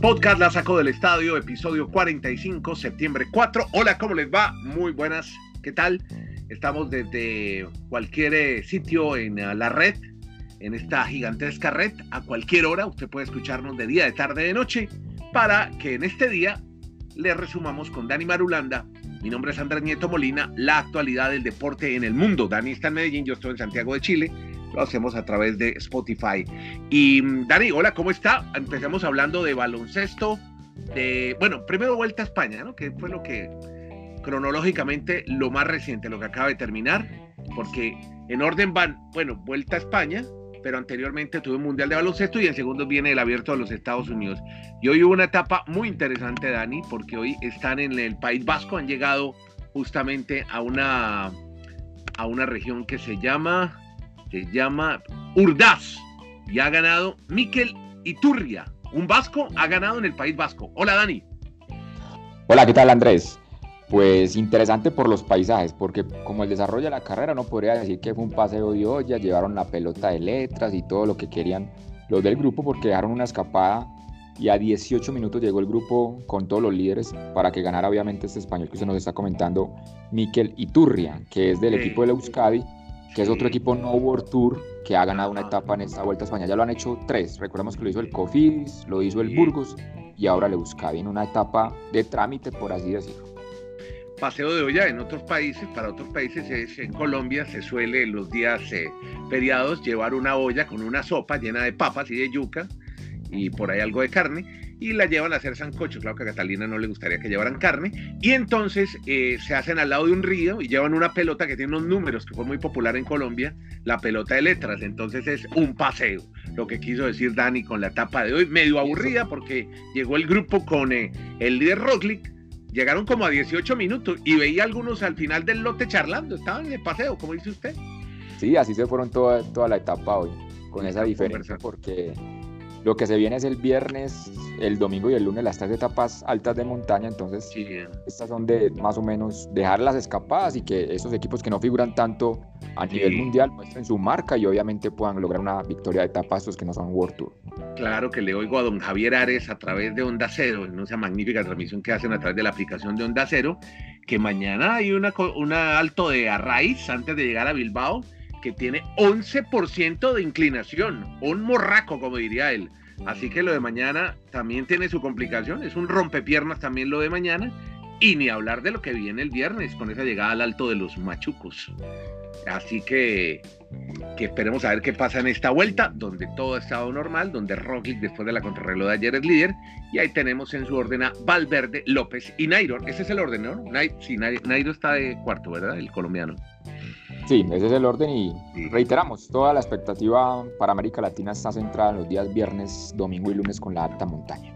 Podcast La Saco del Estadio, episodio 45, septiembre 4. Hola, ¿cómo les va? Muy buenas, ¿qué tal? Estamos desde cualquier eh, sitio en eh, la red, en esta gigantesca red, a cualquier hora. Usted puede escucharnos de día, de tarde, de noche, para que en este día le resumamos con Dani Marulanda. Mi nombre es Andrés Nieto Molina, la actualidad del deporte en el mundo. Dani está en Medellín, yo estoy en Santiago de Chile lo hacemos a través de Spotify. Y mm, Dani, hola, ¿cómo está? Empecemos hablando de baloncesto, de, bueno, primero Vuelta a España, ¿no? Que fue lo que cronológicamente lo más reciente, lo que acaba de terminar, porque en orden van, bueno, Vuelta a España, pero anteriormente tuve un Mundial de Baloncesto y en segundo viene el Abierto de los Estados Unidos. Y hoy hubo una etapa muy interesante, Dani, porque hoy están en el País Vasco, han llegado justamente a una, a una región que se llama se llama Urdaz y ha ganado Miquel Iturria. Un vasco ha ganado en el País Vasco. Hola Dani. Hola, ¿qué tal Andrés? Pues interesante por los paisajes, porque como el desarrollo de la carrera no podría decir que fue un paseo de olla, llevaron la pelota de letras y todo lo que querían los del grupo porque dejaron una escapada y a 18 minutos llegó el grupo con todos los líderes para que ganara obviamente este español que usted nos está comentando, Miquel Iturria, que es del equipo de Euskadi que es otro equipo no World Tour que ha ganado una etapa en esta Vuelta a España. Ya lo han hecho tres. Recordemos que lo hizo el Cofidis, lo hizo el Burgos y ahora le Euskadi en una etapa de trámite, por así decirlo. Paseo de olla en otros países, para otros países es, en Colombia se suele en los días eh, feriados llevar una olla con una sopa llena de papas y de yuca y por ahí algo de carne y la llevan a hacer sancocho. Claro que a Catalina no le gustaría que llevaran carne. Y entonces eh, se hacen al lado de un río y llevan una pelota que tiene unos números, que fue muy popular en Colombia, la pelota de letras. Entonces es un paseo, lo que quiso decir Dani con la etapa de hoy. Medio aburrida porque llegó el grupo con eh, el líder Roglic. Llegaron como a 18 minutos y veía algunos al final del lote charlando. Estaban en el paseo, como dice usted. Sí, así se fueron toda, toda la etapa hoy, con esa diferencia, porque lo que se viene es el viernes, el domingo y el lunes las tres etapas altas de montaña, entonces estas son de más o menos dejar las escapadas y que esos equipos que no figuran tanto a nivel mundial muestren su marca y obviamente puedan lograr una victoria de etapa estos que no son World Tour. Claro que le oigo a don Javier Ares a través de Onda Cero, en esa magnífica transmisión que hacen a través de la aplicación de Onda Cero, que mañana hay una, una alto de Arraiz antes de llegar a Bilbao que tiene 11% de inclinación, un morraco, como diría él. Así que lo de mañana también tiene su complicación, es un rompepiernas también lo de mañana, y ni hablar de lo que viene el viernes con esa llegada al alto de los machucos. Así que, que esperemos a ver qué pasa en esta vuelta, donde todo ha estado normal, donde Roglic después de la contrarreloj de ayer es líder, y ahí tenemos en su orden a Valverde, López y Nairo. Ese es el orden, ¿no? sí, Nairo está de cuarto, ¿verdad? El colombiano. Sí, ese es el orden y reiteramos, toda la expectativa para América Latina está centrada en los días viernes, domingo y lunes con la alta montaña.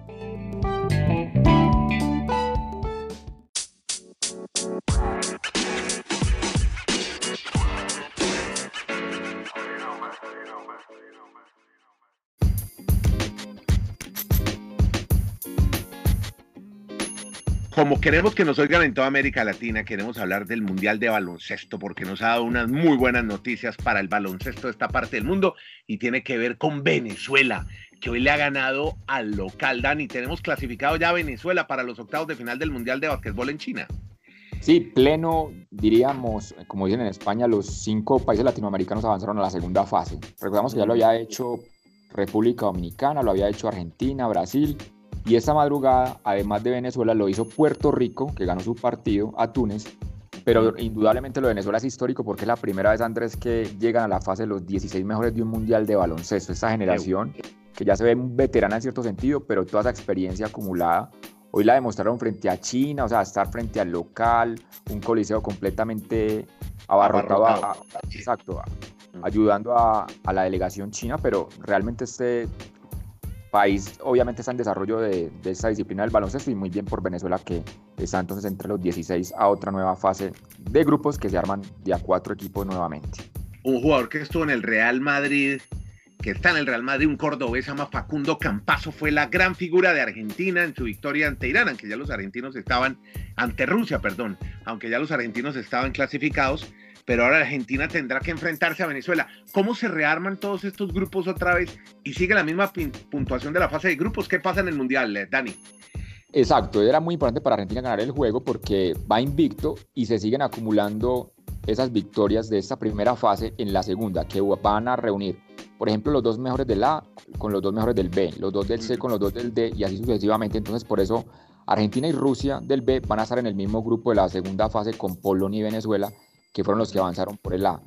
Como queremos que nos oigan en toda América Latina, queremos hablar del Mundial de Baloncesto, porque nos ha dado unas muy buenas noticias para el baloncesto de esta parte del mundo y tiene que ver con Venezuela, que hoy le ha ganado al local. Dani, tenemos clasificado ya a Venezuela para los octavos de final del Mundial de Básquetbol en China. Sí, pleno, diríamos, como dicen en España, los cinco países latinoamericanos avanzaron a la segunda fase. Recordamos que ya lo había hecho República Dominicana, lo había hecho Argentina, Brasil y esta madrugada, además de Venezuela, lo hizo Puerto Rico, que ganó su partido, a Túnez. Pero indudablemente lo de Venezuela es histórico porque es la primera vez, Andrés, que llegan a la fase de los 16 mejores de un mundial de baloncesto. Esta generación, que ya se ve veterana en cierto sentido, pero toda esa experiencia acumulada, hoy la demostraron frente a China, o sea, estar frente al local, un coliseo completamente abarrotado, exacto, ayudando a, a, la delegación china, pero realmente este país obviamente está en desarrollo de, de, esta disciplina del baloncesto y muy bien por Venezuela que está entonces entre los 16 a otra nueva fase de grupos que se arman de a cuatro equipos nuevamente. Un jugador que estuvo en el Real Madrid, que está en el Real Madrid, un cordobés, llama Facundo Campazo, fue la gran figura de Argentina en su victoria ante Irán, aunque ya los argentinos estaban, ante Rusia, perdón, aunque ya los argentinos estaban clasificados, pero ahora Argentina tendrá que enfrentarse a Venezuela. ¿Cómo se rearman todos estos grupos otra vez y sigue la misma puntuación de la fase de grupos? ¿Qué pasa en el Mundial, eh, Dani? Exacto, era muy importante para Argentina ganar el juego porque va invicto y se siguen acumulando esas victorias de esta primera fase en la segunda, que van a reunir, por ejemplo, los dos mejores del A con los dos mejores del B, los dos del C con los dos del D y así sucesivamente. Entonces, por eso Argentina y Rusia del B van a estar en el mismo grupo de la segunda fase con Polonia y Venezuela, que fueron los que avanzaron por el A.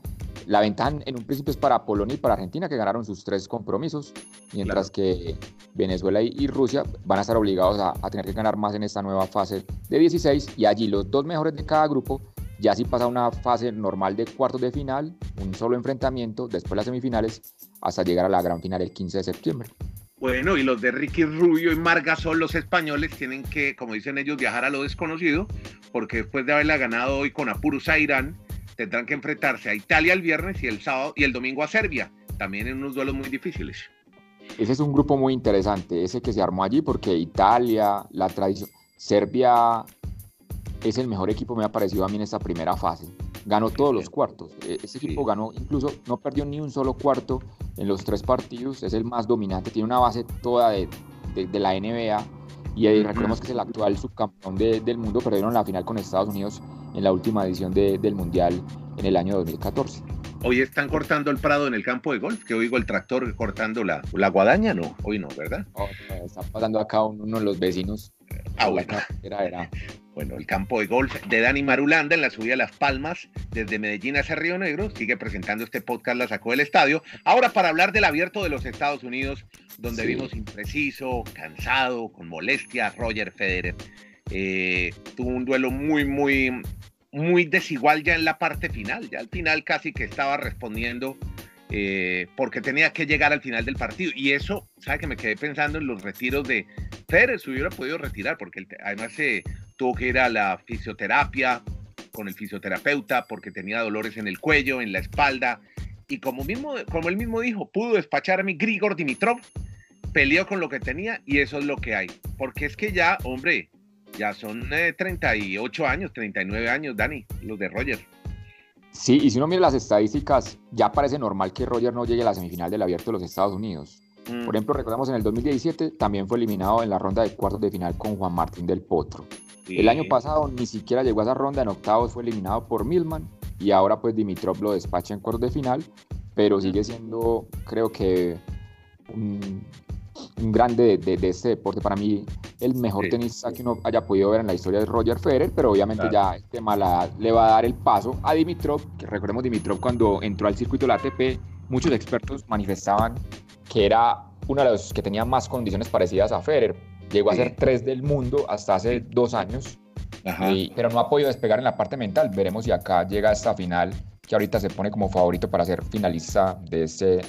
La ventaja en un principio es para Polonia y para Argentina, que ganaron sus tres compromisos, mientras que Venezuela y, Rusia van a estar obligados a, a tener que ganar más en esta nueva fase de 16 y allí los dos mejores de cada grupo ya si pasa una fase normal de cuartos de final, un solo enfrentamiento, después las semifinales, hasta llegar a la gran final el 15 de septiembre. Bueno, y los de Ricky Rubio y Margasol, los españoles, tienen que, como dicen ellos, viajar a lo desconocido, porque después de haberla ganado hoy con apuros a Irán, tendrán que enfrentarse a Italia el viernes y el sábado y el domingo a Serbia, también en unos duelos muy difíciles. Ese es un grupo muy interesante, ese que se armó allí, porque Italia, la tradición, Serbia es el mejor equipo, me ha parecido a mí en esta primera fase. Ganó todos los cuartos. E, ese equipo ganó, incluso no perdió ni un solo cuarto en los tres partidos. Es el más dominante, tiene una base toda de, de, la NBA. Y ahí recordemos que es el actual subcampeón del mundo. Perdieron la final con Estados Unidos en la última edición del Mundial en el año 2014. Hoy están cortando el prado en el campo de golf, que oigo el tractor cortando la, la guadaña, no, hoy no, ¿verdad? Oh, están pasando acá uno de los vecinos. Ah, bueno. Era, era. Bueno, el campo de golf de Dani Marulanda en la subida a Las Palmas, desde Medellín hacia Río Negro, sigue presentando este podcast, la sacó del estadio. Ahora para hablar del abierto de los Estados Unidos, donde vimos impreciso, cansado, con molestia, Roger Federer. Eh, tuvo un duelo muy, muy, muy desigual ya en la parte final. Ya al final casi que estaba respondiendo eh, porque tenía que llegar al final del partido. Y eso, ¿sabe que me quedé pensando en los retiros de Pérez? Hubiera podido retirar, porque además se tuvo que ir a la fisioterapia con el fisioterapeuta porque tenía dolores en el cuello, en la espalda. Y como, mismo, como él mismo dijo, pudo despachar a mi Grigor Dimitrov, peleó con lo que tenía y eso es lo que hay. Porque es que ya, hombre, ya son 38 eh, años, 39 años, Dani, los de Roger. Sí, y si uno mira las estadísticas, ya parece normal que Roger no llegue a la semifinal del Abierto de los Estados Unidos. Mm. Por ejemplo, recordamos en el 2017 también fue eliminado en la ronda de cuartos de final con Juan Martín del Potro. El año pasado ni siquiera llegó a esa ronda, en octavos fue eliminado por Milman y ahora pues Dimitrov lo despacha en cuartos de final, pero sigue siendo creo que un, grande de, este deporte. Para mí el mejor tenista que uno haya podido ver en la historia es Roger Federer, pero obviamente ya este mala le va a dar el paso a Dimitrov, que recordemos Dimitrov cuando entró al circuito de la ATP, muchos expertos manifestaban que era uno de los que tenía más condiciones parecidas a Federer. Llegó a ser tres del mundo hasta hace dos años, pero no ha podido despegar en la parte mental. Veremos si acá llega a esta final, que ahorita se pone como favorito para ser finalista de este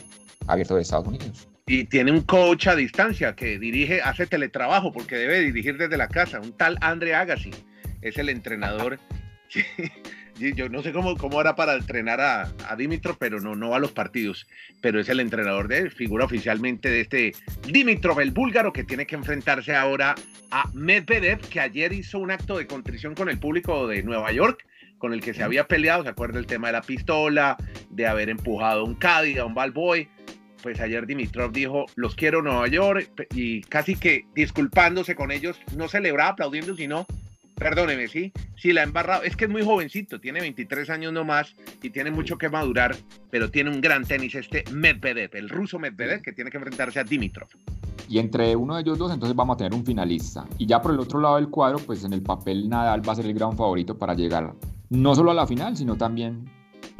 abierto de Estados Unidos y tiene un coach a distancia que dirige, hace teletrabajo porque debe dirigir desde la casa, un tal Andre Agassi, es el entrenador. Yo no sé cómo, cómo era para entrenar a, a Dimitrov, pero no, no a los partidos, pero es el entrenador de figura oficialmente de este Dimitrov, el búlgaro, que tiene que enfrentarse ahora a Medvedev, que ayer hizo un acto de contrición con el público de Nueva York, con el que se había peleado, ¿se acuerda el tema de la pistola, de haber empujado a un Cádiz, a un Balboy? Pues ayer Dimitrov dijo, los quiero Nueva York, y casi que disculpándose con ellos, no celebraba aplaudiendo, sino, perdóneme, sí, sí la ha embarrado, es que es muy jovencito, tiene 23 años nomás y tiene mucho que madurar, pero tiene un gran tenis este Medvedev, el ruso Medvedev, que tiene que enfrentarse a Dimitrov. Y entre uno de ellos dos, entonces vamos a tener un finalista. Y ya por el otro lado del cuadro, pues en el papel Nadal va a ser el gran favorito para llegar no solo a la final, sino también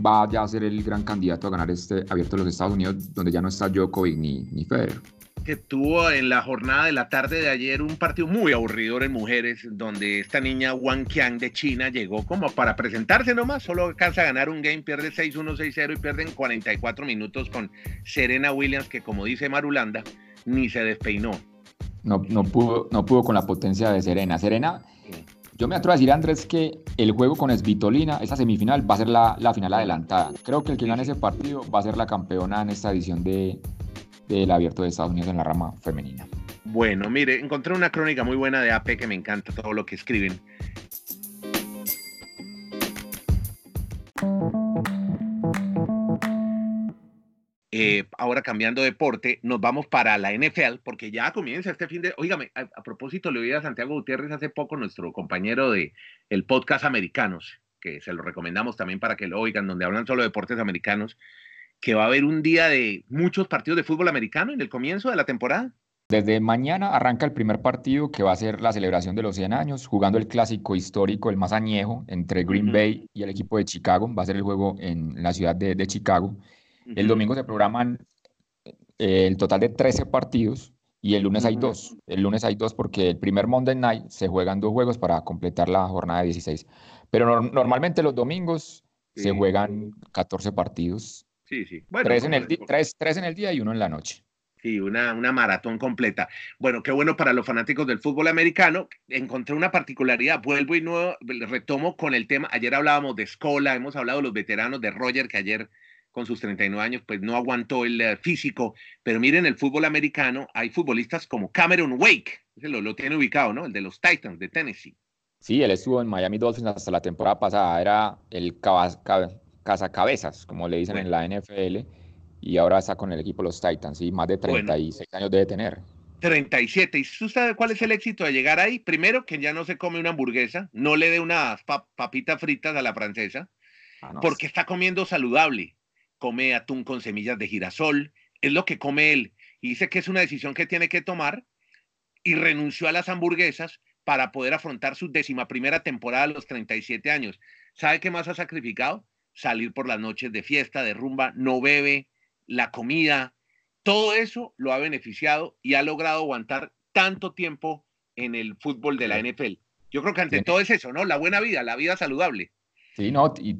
va ya a ser el gran candidato a ganar este abierto de los Estados Unidos, donde ya no está Djokovic ni, ni Federer. Que tuvo en la jornada de la tarde de ayer un partido muy aburrido en mujeres, donde esta niña Wang Qiang de China llegó como para presentarse nomás, solo alcanza a ganar un game, pierde 6-1, 6-0 y pierden 44 minutos con Serena Williams, que como dice Marulanda, ni se despeinó. No, no, pudo, no pudo con la potencia de Serena. Serena yo me atrevo a decir, Andrés, que el juego con Svitolina, esa semifinal, va a ser la, final adelantada. Creo que el que gane ese partido va a ser la campeona en esta edición de, del Abierto de Estados Unidos en la rama femenina. Bueno, mire, encontré una crónica muy buena de AP que me encanta todo lo que escriben. Eh, ahora cambiando de deporte, nos vamos para la NFL, porque ya comienza este fin de... Óigame, a, propósito, le oí a Santiago Gutiérrez hace poco, nuestro compañero de el podcast Americanos, que se lo recomendamos también para que lo oigan, donde hablan solo de deportes americanos, que va a haber un día de muchos partidos de fútbol americano en el comienzo de la temporada. Desde mañana arranca el primer partido que va a ser la celebración de los 100 años, jugando el clásico histórico, el más añejo, entre Green Bay y el equipo de Chicago. Va a ser el juego en la ciudad de, Chicago. El domingo se programan eh, el total de 13 partidos y el lunes hay dos. El lunes hay dos porque el primer Monday Night se juegan dos juegos para completar la jornada de 16. Pero normalmente los domingos se juegan 14 partidos. Sí, sí. tres, en el tres, tres en el día y uno en la noche. Sí, una, una maratón completa. Bueno, qué bueno para los fanáticos del fútbol americano. Encontré una particularidad. Vuelvo y no retomo con el tema. Ayer hablábamos de Scola, hemos hablado de los veteranos de Roger, que ayer con sus 39 años, pues no aguantó el eh, físico. Pero miren, el fútbol americano, hay futbolistas como Cameron Wake, lo, lo tiene ubicado, ¿no? El de los Titans de Tennessee. Sí, él estuvo en Miami Dolphins hasta la temporada pasada. Era el cazacabezas, como le dicen en la NFL y ahora está con el equipo los Titans, y más de 36 años debe tener. 37. ¿Y usted sabe cuál es el éxito de llegar ahí? Primero, que ya no se come una hamburguesa, no le dé unas papitas fritas a la francesa, ah, porque está comiendo saludable. Come atún con semillas de girasol, es lo que come él. Y dice que es una decisión que tiene que tomar y renunció a las hamburguesas para poder afrontar su décima primera temporada a los 37 años. ¿Sabe qué más ha sacrificado? Salir por las noches de fiesta, de rumba, no bebe, la comida, todo eso lo ha beneficiado y ha logrado aguantar tanto tiempo en el fútbol de la NFL. Yo creo que ante todo es eso, ¿no? La buena vida, la vida saludable. Sí, no, y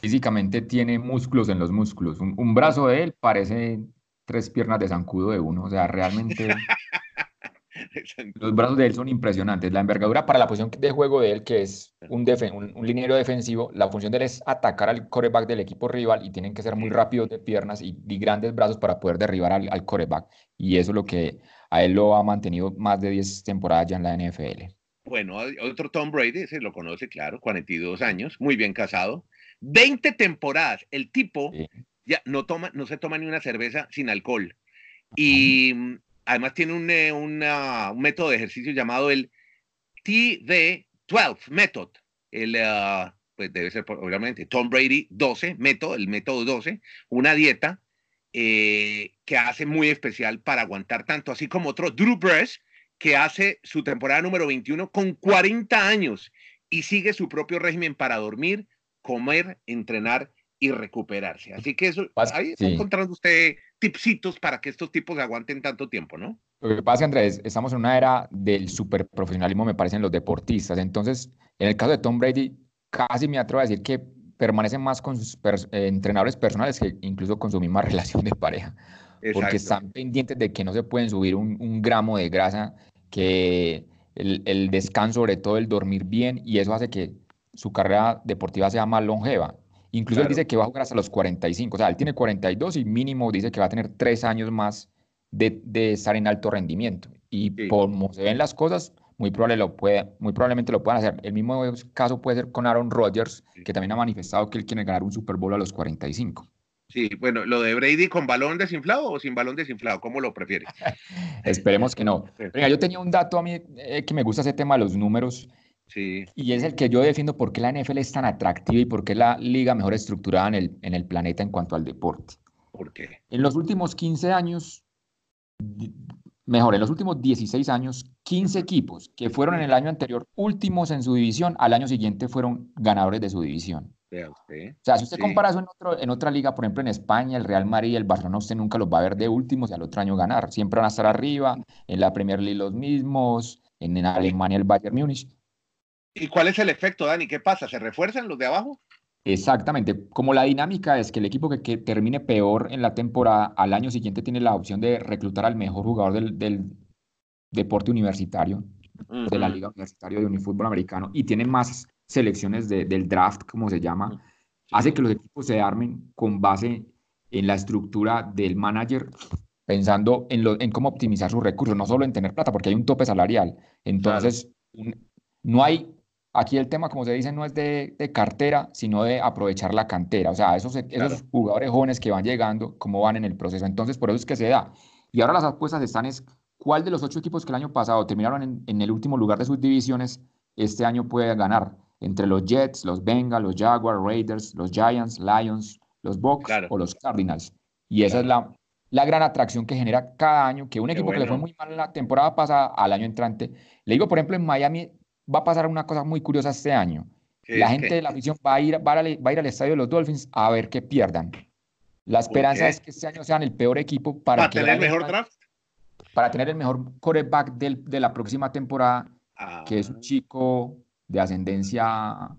físicamente tiene músculos en los músculos. Un, brazo de él parece tres piernas de zancudo de uno, o sea, realmente Los brazos de él son impresionantes. La envergadura para la posición de juego de él, que es un, un, un, liniero defensivo, la función de él es atacar al coreback del equipo rival y tienen que ser muy rápidos de piernas y, grandes brazos para poder derribar al, al, coreback. Y eso es lo que a él lo ha mantenido más de 10 temporadas ya en la NFL. Bueno, otro Tom Brady, se lo conoce, claro, 42 años, muy bien casado. 20 temporadas. El tipo ya no, toma, no se toma ni una cerveza sin alcohol. Y además tiene un, eh, un, método de ejercicio llamado el TD12 Method. El, ah, pues debe ser obviamente Tom Brady 12, método, el método 12, una dieta eh, que hace muy especial para aguantar tanto, así como otro Drew Brees, que hace su temporada número 21 con 40 años y sigue su propio régimen para dormir, comer, entrenar y recuperarse. Así que eso, ahí está encontrando usted tipsitos para que estos tipos aguanten tanto tiempo, ¿no? Lo que pasa, Andrés, estamos en una era del superprofesionalismo, me parecen los deportistas. Entonces, en el caso de Tom Brady, casi me atrevo a decir que permanecen más con sus eh, entrenadores personales que incluso con su misma relación de pareja. Porque están pendientes de que no se pueden subir un, gramo de grasa, que el, el descanso, sobre todo el dormir bien, y eso hace que su carrera deportiva sea más longeva. Incluso él dice que va a jugar hasta los 45, o sea, él tiene 42 y mínimo dice que va a tener tres años más de, de estar en alto rendimiento. Y como se ven las cosas, muy, probable lo puede, muy probablemente lo puedan hacer. El mismo caso puede ser con Aaron Rodgers, que también ha manifestado que él quiere ganar un Super Bowl a los 45. Sí, bueno, lo de Brady con balón desinflado o sin balón desinflado, ¿cómo lo prefiere? Esperemos que no. Venga, yo tenía un dato a mí eh, que me gusta ese tema de los números y es el que yo defiendo por qué la NFL es tan atractiva y por qué es la liga mejor estructurada en el, en el planeta en cuanto al deporte. ¿Por qué? En los últimos 15 años, mejor, en los últimos 16 años, 15 equipos que fueron en el año anterior últimos en su división, al año siguiente fueron ganadores de su división. Usted. O sea, si usted compara eso en, otro, en otra liga, por ejemplo en España, el Real Madrid y el Barcelona, usted nunca los va a ver de últimos y al otro año ganar. Siempre van a estar arriba, en la Premier League los mismos, en, en Alemania el Bayern Múnich. ¿Y cuál es el efecto, Dani? ¿Qué pasa? ¿Se refuerzan los de abajo? Exactamente. Como la dinámica es que el equipo que, termine peor en la temporada, al año siguiente tiene la opción de reclutar al mejor jugador del, deporte universitario, de la Liga Universitaria de Unifútbol Americano, y tiene más selecciones del draft, como se llama, hace que los equipos se armen con base en la estructura del manager, pensando en, lo, en cómo optimizar sus recursos, no solo en tener plata, porque hay un tope salarial. Entonces, no hay aquí el tema, como se dice, no es de, cartera, sino de aprovechar la cantera. O sea, esos, esos jugadores jóvenes que van llegando, cómo van en el proceso. Entonces, por eso es que se da. Y ahora las apuestas están es cuál de los ocho equipos que el año pasado terminaron en, en el último lugar de sus divisiones, este año puede ganar. Entre los Jets, los Bengals, los Jaguars, Raiders, los Giants, Lions, los Bucks o los Cardinals. Y esa es la, la gran atracción que genera cada año, que un equipo que le fue muy mal la temporada pasada al año entrante, le digo, por ejemplo, en Miami va a pasar una cosa muy curiosa este año. La gente de la afición va a, ir, va, a ir, al estadio de los Dolphins a ver que pierdan. La esperanza es que este año sean el peor equipo para, ¿Para tener el mejor draft. Para tener el mejor quarterback de la próxima temporada, que es un ah. chico de ascendencia,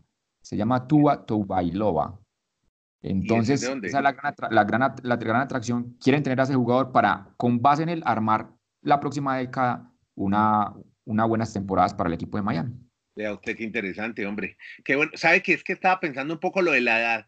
se llama Tua Toubailova. Entonces, esa es la gran, la, gran, la gran atracción. Quieren tener a ese jugador para, con base en él, armar la próxima década una, una buenas temporadas para el equipo de Miami. Vea usted qué interesante, hombre. Qué bueno. ¿Sabe qué? Es que estaba pensando un poco lo de la edad.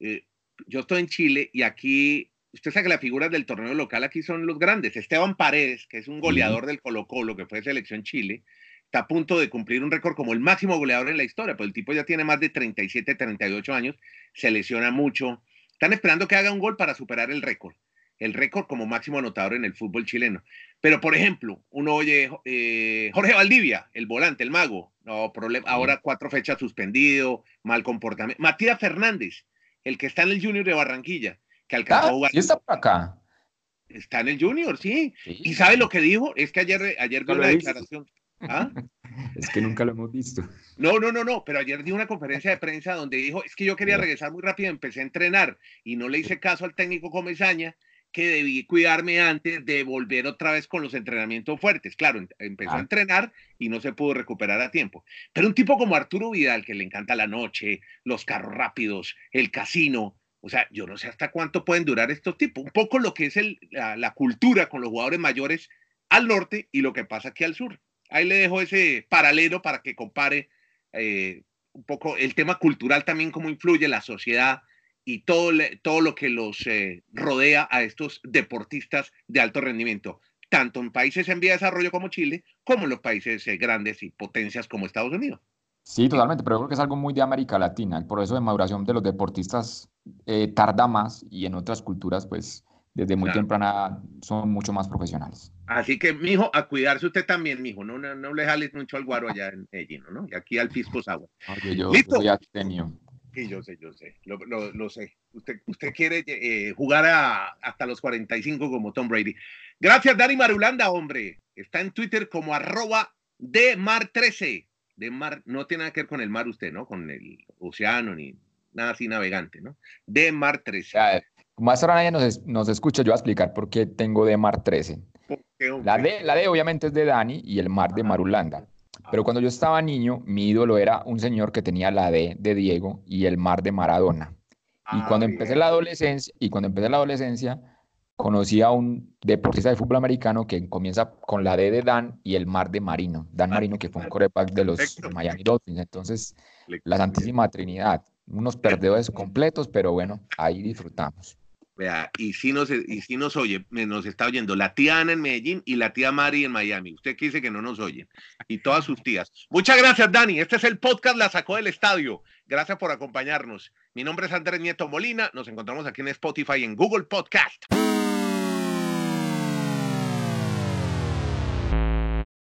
Eh, yo estoy en Chile y aquí, usted sabe que las figuras del torneo local aquí son los grandes. Esteban Paredes, que es un goleador del Colo Colo, que fue selección Chile, está a punto de cumplir un récord como el máximo goleador en la historia, pues el tipo ya tiene más de 37, 38 años, se lesiona mucho. Están esperando que haga un gol para superar el récord, el récord como máximo anotador en el fútbol chileno. Pero, por ejemplo, uno oye eh, Jorge Valdivia, el volante, el mago, no problema, ahora cuatro fechas suspendido, mal comportamiento. Matías Fernández, el que está en el Junior de Barranquilla, que alcanzó a ah, jugar. ¿Y está por acá? Está en el Junior, sí. ¿Y sabe lo que dijo? Es que ayer, ayer dio una declaración. ¿Ah? Es que nunca lo hemos visto. No, no, no, no, pero ayer dio una conferencia de prensa donde dijo, es que yo quería regresar muy rápido, empecé a entrenar y no le hice caso al técnico Comesaña que debí cuidarme antes de volver otra vez con los entrenamientos fuertes. Claro, empezó a ah. entrenar y no se pudo recuperar a tiempo. Pero un tipo como Arturo Vidal, que le encanta la noche, los carros rápidos, el casino, o sea, yo no sé hasta cuánto pueden durar estos tipos. Un poco lo que es el, la cultura con los jugadores mayores al norte y lo que pasa aquí al sur. Ahí le dejo ese paralelo para que compare eh, un poco el tema cultural también, cómo influye la sociedad y todo, todo lo que los eh, rodea a estos deportistas de alto rendimiento, tanto en países en vía de desarrollo como Chile, como en los países eh, grandes y potencias como Estados Unidos. Sí, totalmente, pero creo que es algo muy de América Latina. El proceso de maduración de los deportistas tarda más y en otras culturas, pues desde muy temprana son mucho más profesionales. Así que, mijo, a cuidarse usted también, mijo. No, no, no le jales mucho al guaro allá en Medellín, ¿no? Y aquí al Fisco Agua. yo, ¿Listo? soy Sí, yo sé, yo sé, lo, lo, sé. Usted, usted quiere eh, jugar a, hasta los 45 como Tom Brady. Gracias, Dani Marulanda, hombre. Está en Twitter como arroba de mar 13. De mar, no tiene nada que ver con el mar usted, ¿no? Con el océano ni nada así navegante, ¿no? De mar 13. Más ahora nadie nos, nos, escucha, yo voy a explicar por qué tengo de Mar 13. La D, la D obviamente es de Dani y el Mar de Marulanda. Pero cuando yo estaba niño, mi ídolo era un señor que tenía la D de Diego y el Mar de Maradona. Y ah, cuando empecé la adolescencia, y cuando empecé la adolescencia, conocí a un deportista de fútbol americano que comienza con la D de Dan y el Mar de Marino. Dan ah, Marino, que fue un coreback de los Miami Dolphins. Entonces, la Santísima Trinidad. Unos perdedores completos, pero bueno, ahí disfrutamos. Vea, y si nos, y si nos oye, nos está oyendo la tía Ana en Medellín y la tía Mari en Miami. Usted que dice que no nos oyen. Y todas sus tías. Muchas gracias, Dani. Este es el podcast La Sacó del Estadio. Gracias por acompañarnos. Mi nombre es Andrés Nieto Molina. Nos encontramos aquí en Spotify y en Google Podcast.